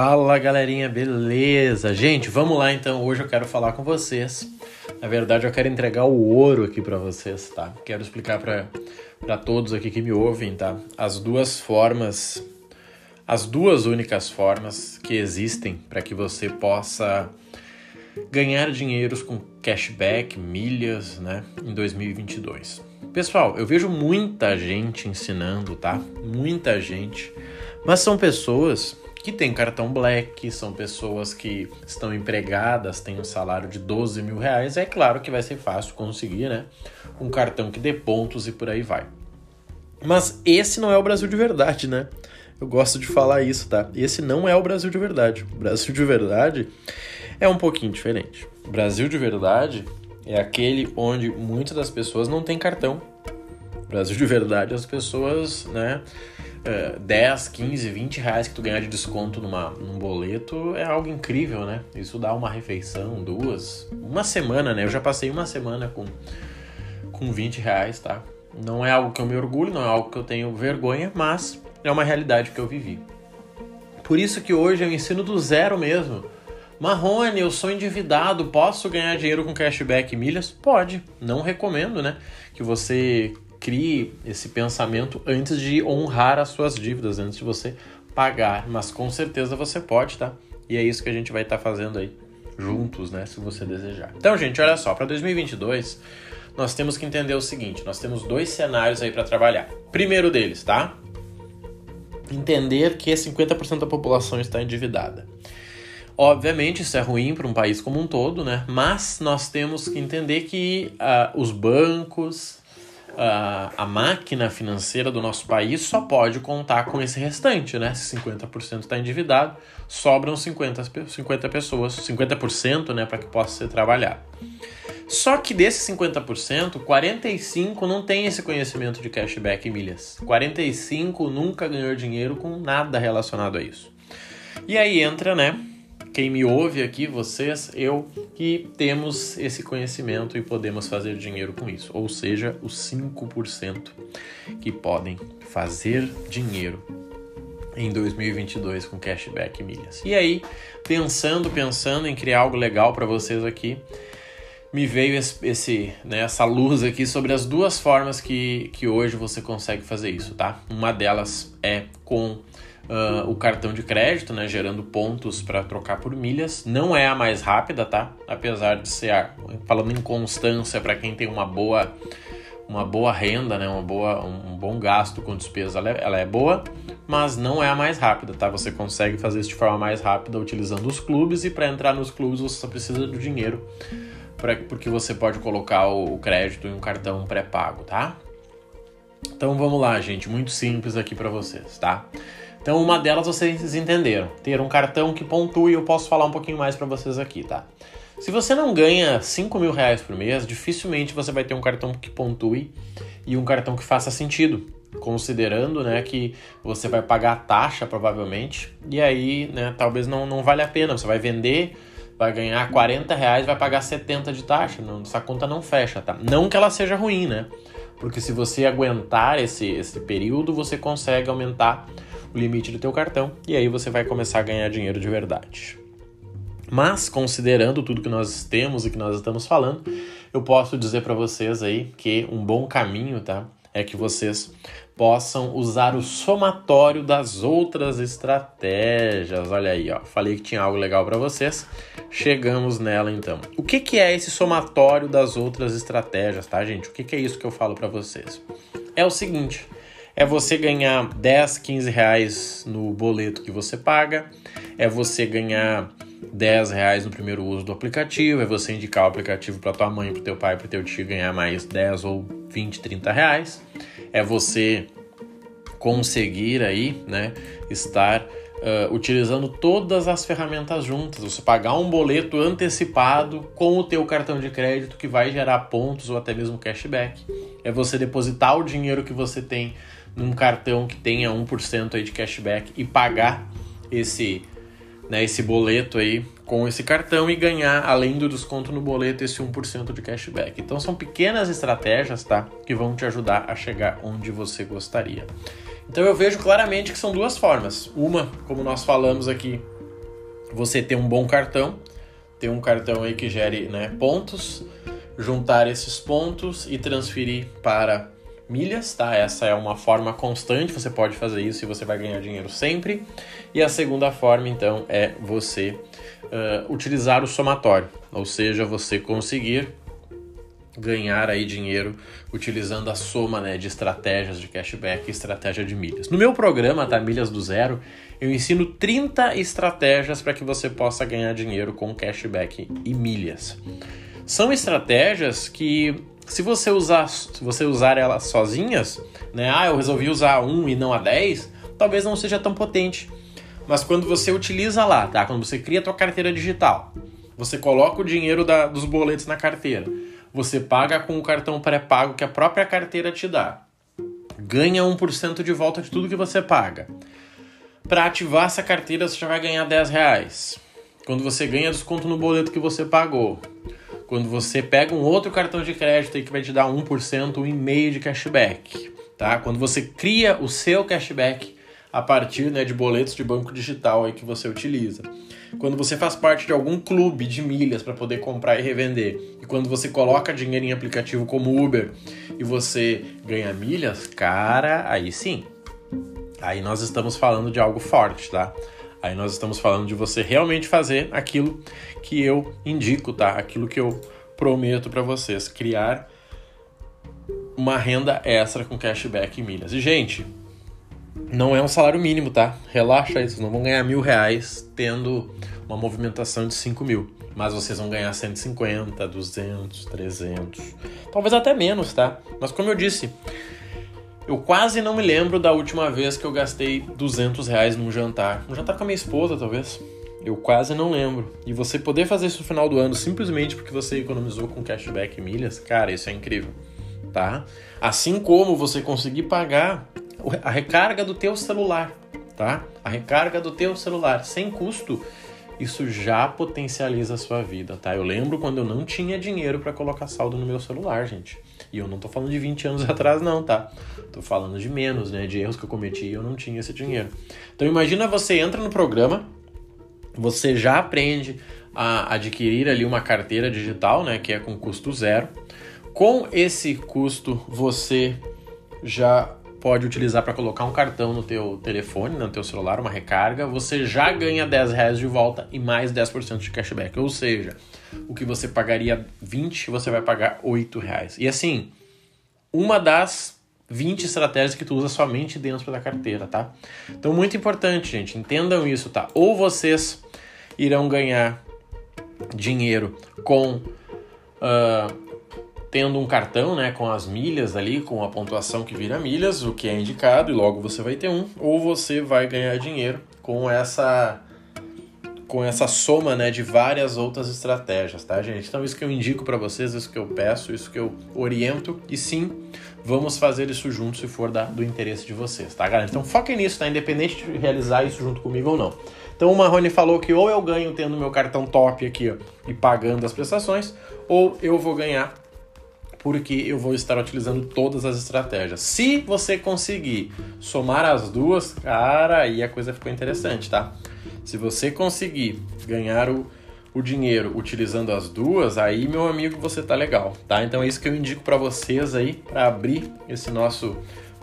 Fala galerinha, beleza? Gente, vamos lá então. Hoje eu quero falar com vocês. Na verdade, eu quero entregar o ouro aqui para vocês, tá? Quero explicar para todos aqui que me ouvem, tá? As duas formas, as duas únicas formas que existem para que você possa ganhar dinheiros com cashback, milhas, né, em 2022. Pessoal, eu vejo muita gente ensinando, tá? Muita gente, mas são pessoas que têm cartão black, são pessoas que estão empregadas, têm um salário de 12 mil reais. É claro que vai ser fácil conseguir, né? Um cartão que dê pontos e por aí vai. Mas esse não é o Brasil de verdade, né? Eu gosto de falar isso, tá? Esse não é o Brasil de verdade. O Brasil de verdade é um pouquinho diferente. O Brasil de verdade é aquele onde muitas das pessoas não têm cartão. O Brasil de verdade, as pessoas, né? 10, 15, 20 reais que tu ganhar de desconto numa, num boleto é algo incrível, né? Isso dá uma refeição, duas, uma semana, né? Eu já passei uma semana com, com 20 reais, tá? Não é algo que eu me orgulho, não é algo que eu tenho vergonha, mas é uma realidade que eu vivi. Por isso que hoje eu ensino do zero mesmo. Marrone, eu sou endividado, posso ganhar dinheiro com cashback e milhas? Pode. Não recomendo, né? Que você crie esse pensamento antes de honrar as suas dívidas, antes de você pagar. Mas com certeza você pode, tá? E é isso que a gente vai estar tá fazendo aí juntos, né? Se você desejar. Então, gente, olha só, para 2022 nós temos que entender o seguinte: nós temos dois cenários aí para trabalhar. Primeiro deles, tá? Entender que 50% da população está endividada. Obviamente, isso é ruim para um país como um todo, né? Mas nós temos que entender que uh, os bancos, a, a máquina financeira do nosso país só pode contar com esse restante, né? Se 50% está endividado, sobram 50, 50 pessoas, 50%, né, para que possa ser trabalhado. Só que desses 50%, 45 não tem esse conhecimento de cashback e milhas. 45 nunca ganhou dinheiro com nada relacionado a isso. E aí entra, né, quem me ouve aqui, vocês, eu, que temos esse conhecimento e podemos fazer dinheiro com isso. Ou seja, os 5% que podem fazer dinheiro em 2022 com cashback e milhas. E aí, pensando, pensando em criar algo legal para vocês aqui, me veio esse, esse né, essa luz aqui sobre as duas formas que, que hoje você consegue fazer isso, tá? Uma delas é com uh, o cartão de crédito, né, gerando pontos para trocar por milhas. Não é a mais rápida, tá? Apesar de ser, a, falando em constância para quem tem uma boa uma boa renda, né, uma boa, um, bom gasto com despesa, ela é, ela é boa, mas não é a mais rápida, tá? Você consegue fazer isso de forma mais rápida utilizando os clubes e para entrar nos clubes você só precisa do dinheiro, pra, porque você pode colocar o, o crédito em um cartão pré-pago, tá? Então vamos lá, gente, muito simples aqui para vocês, tá? Então, uma delas vocês entenderam. Ter um cartão que pontue, eu posso falar um pouquinho mais para vocês aqui, tá? Se você não ganha 5 mil reais por mês, dificilmente você vai ter um cartão que pontue e um cartão que faça sentido, considerando né, que você vai pagar taxa provavelmente, e aí né, talvez não, não vale a pena. Você vai vender, vai ganhar 40 reais, vai pagar 70 de taxa. Não, essa conta não fecha, tá? Não que ela seja ruim, né? Porque se você aguentar esse, esse período, você consegue aumentar o limite do teu cartão e aí você vai começar a ganhar dinheiro de verdade. Mas considerando tudo que nós temos e que nós estamos falando, eu posso dizer para vocês aí que um bom caminho, tá? É que vocês possam usar o somatório das outras estratégias. Olha aí, ó. Falei que tinha algo legal para vocês. Chegamos nela então. O que, que é esse somatório das outras estratégias, tá, gente? O que, que é isso que eu falo para vocês? É o seguinte: é você ganhar 10, 15 reais no boleto que você paga, é você ganhar 10 reais no primeiro uso do aplicativo, é você indicar o aplicativo para tua mãe, para teu pai, para teu tio ganhar mais 10 ou 20, 30 reais, é você conseguir aí, né, estar uh, utilizando todas as ferramentas juntas, você pagar um boleto antecipado com o teu cartão de crédito que vai gerar pontos ou até mesmo cashback, é você depositar o dinheiro que você tem num cartão que tenha 1% aí de cashback e pagar esse, né, esse boleto aí com esse cartão e ganhar, além do desconto no boleto, esse 1% de cashback. Então são pequenas estratégias, tá? Que vão te ajudar a chegar onde você gostaria. Então eu vejo claramente que são duas formas. Uma, como nós falamos aqui você ter um bom cartão, ter um cartão aí que gere né, pontos, juntar esses pontos e transferir para milhas, tá? Essa é uma forma constante, você pode fazer isso e você vai ganhar dinheiro sempre. E a segunda forma, então, é você uh, utilizar o somatório, ou seja, você conseguir ganhar aí dinheiro utilizando a soma né, de estratégias de cashback e estratégia de milhas. No meu programa, tá? Milhas do Zero, eu ensino 30 estratégias para que você possa ganhar dinheiro com cashback e milhas. São estratégias que se você usar, se você usar elas sozinhas, né? Ah, eu resolvi usar um e não a 10, talvez não seja tão potente. Mas quando você utiliza lá, tá? Quando você cria a tua carteira digital, você coloca o dinheiro da, dos boletos na carteira, você paga com o cartão pré-pago que a própria carteira te dá, ganha 1% de volta de tudo que você paga. Para ativar essa carteira, você já vai ganhar 10 reais. Quando você ganha desconto no boleto que você pagou, quando você pega um outro cartão de crédito aí que vai te dar 1%, 1,5% de cashback, tá? Quando você cria o seu cashback a partir né, de boletos de banco digital aí que você utiliza. Quando você faz parte de algum clube de milhas para poder comprar e revender, e quando você coloca dinheiro em aplicativo como Uber e você ganha milhas, cara, aí sim. Aí nós estamos falando de algo forte, tá? Aí nós estamos falando de você realmente fazer aquilo que eu indico, tá? Aquilo que eu prometo para vocês, criar uma renda extra com cashback e milhas. E gente, não é um salário mínimo, tá? Relaxa aí, vocês não vão ganhar mil reais tendo uma movimentação de 5 mil. Mas vocês vão ganhar 150, 200, 300, talvez até menos, tá? Mas como eu disse, eu quase não me lembro da última vez que eu gastei 200 reais num jantar. Um jantar com a minha esposa, talvez. Eu quase não lembro. E você poder fazer isso no final do ano simplesmente porque você economizou com cashback e milhas, cara, isso é incrível, tá? Assim como você conseguir pagar a recarga do teu celular, tá? A recarga do teu celular sem custo, isso já potencializa a sua vida, tá? Eu lembro quando eu não tinha dinheiro para colocar saldo no meu celular, gente. E eu não tô falando de 20 anos atrás, não, tá? Tô falando de menos, né? De erros que eu cometi e eu não tinha esse dinheiro. Então imagina você entra no programa, você já aprende a adquirir ali uma carteira digital, né? Que é com custo zero. Com esse custo, você já pode utilizar para colocar um cartão no teu telefone, no teu celular, uma recarga, você já ganha 10 reais de volta e mais 10% de cashback. Ou seja, o que você pagaria 20, você vai pagar 8 reais. E assim, uma das 20 estratégias que tu usa somente dentro da carteira, tá? Então, muito importante, gente, entendam isso, tá? Ou vocês irão ganhar dinheiro com uh, tendo um cartão, né, com as milhas ali, com a pontuação que vira milhas, o que é indicado, e logo você vai ter um, ou você vai ganhar dinheiro com essa com essa soma, né, de várias outras estratégias, tá, gente? Então isso que eu indico para vocês, isso que eu peço, isso que eu oriento, e sim, vamos fazer isso junto se for da, do interesse de vocês, tá, galera? Então foquem nisso, tá? Independente de realizar isso junto comigo ou não. Então o Marrone falou que ou eu ganho tendo meu cartão top aqui ó, e pagando as prestações, ou eu vou ganhar porque eu vou estar utilizando todas as estratégias. Se você conseguir somar as duas, cara, aí a coisa ficou interessante, tá? Se você conseguir ganhar o, o dinheiro utilizando as duas, aí, meu amigo, você tá legal, tá? Então é isso que eu indico para vocês aí, para abrir esse nosso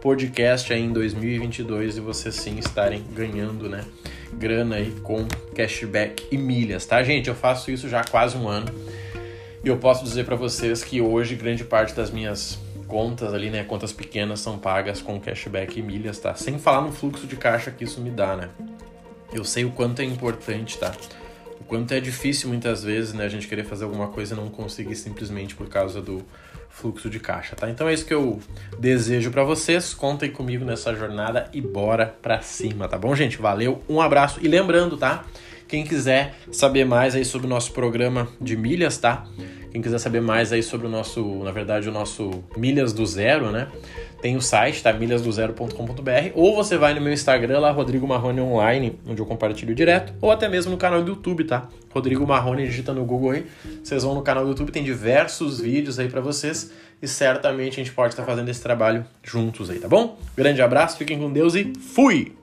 podcast aí em 2022 e vocês sim estarem ganhando, né? Grana aí com cashback e milhas, tá, gente? Eu faço isso já há quase um ano. E eu posso dizer para vocês que hoje grande parte das minhas contas ali, né, contas pequenas são pagas com cashback e milhas, tá? Sem falar no fluxo de caixa que isso me dá, né? Eu sei o quanto é importante, tá? O quanto é difícil muitas vezes, né, a gente querer fazer alguma coisa e não conseguir simplesmente por causa do fluxo de caixa, tá? Então é isso que eu desejo para vocês. Contem comigo nessa jornada e bora pra cima, tá bom, gente? Valeu, um abraço e lembrando, tá? Quem quiser saber mais aí sobre o nosso programa de milhas, tá? Quem quiser saber mais aí sobre o nosso, na verdade, o nosso Milhas do Zero, né? Tem o site, tá? milhasdozero.com.br ou você vai no meu Instagram lá, Rodrigo Marrone Online, onde eu compartilho direto, ou até mesmo no canal do YouTube, tá? Rodrigo Marrone, digita no Google aí, vocês vão no canal do YouTube, tem diversos vídeos aí para vocês e certamente a gente pode estar fazendo esse trabalho juntos aí, tá bom? Grande abraço, fiquem com Deus e fui!